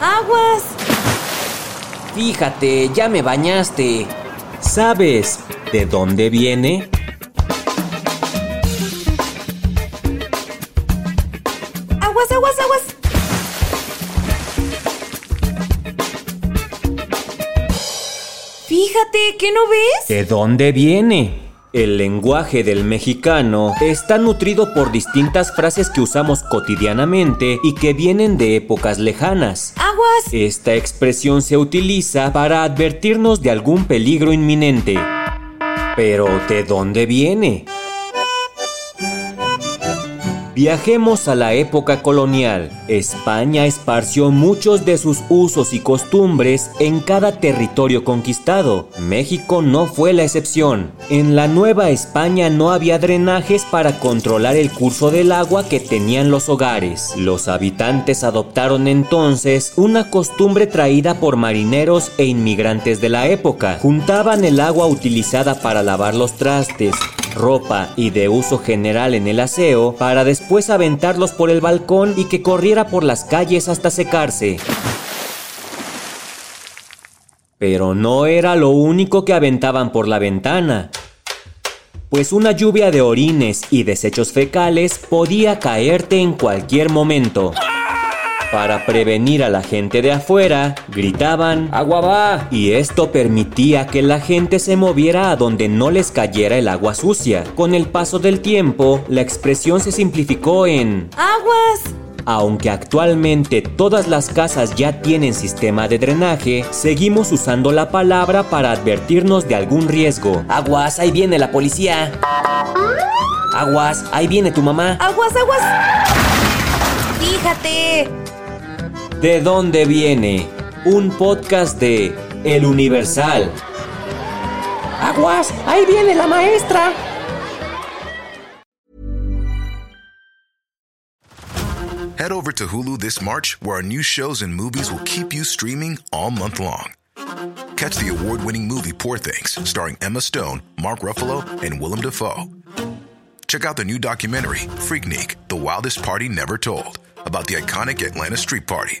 ¡Aguas! Fíjate, ya me bañaste. ¿Sabes de dónde viene? ¡Aguas, aguas, aguas! Fíjate, ¿qué no ves? ¿De dónde viene? El lenguaje del mexicano está nutrido por distintas frases que usamos cotidianamente y que vienen de épocas lejanas. Esta expresión se utiliza para advertirnos de algún peligro inminente. Pero, ¿de dónde viene? Viajemos a la época colonial. España esparció muchos de sus usos y costumbres en cada territorio conquistado. México no fue la excepción. En la Nueva España no había drenajes para controlar el curso del agua que tenían los hogares. Los habitantes adoptaron entonces una costumbre traída por marineros e inmigrantes de la época. Juntaban el agua utilizada para lavar los trastes, ropa y de uso general en el aseo para después aventarlos por el balcón y que corriera por las calles hasta secarse. Pero no era lo único que aventaban por la ventana, pues una lluvia de orines y desechos fecales podía caerte en cualquier momento. Para prevenir a la gente de afuera, gritaban ¡Agua va! y esto permitía que la gente se moviera a donde no les cayera el agua sucia. Con el paso del tiempo, la expresión se simplificó en ¡Aguas! aunque actualmente todas las casas ya tienen sistema de drenaje, seguimos usando la palabra para advertirnos de algún riesgo. ¡Aguas! Ahí viene la policía. ¡Aguas! Ahí viene tu mamá. ¡Aguas, aguas! Fíjate. ¿De dónde viene? Un podcast de El Universal. ¡Aguas! Ahí viene la maestra. Head over to Hulu this March, where our new shows and movies will keep you streaming all month long. Catch the award winning movie Poor Things, starring Emma Stone, Mark Ruffalo, and Willem Dafoe. Check out the new documentary, Freaknik The Wildest Party Never Told, about the iconic Atlanta Street Party.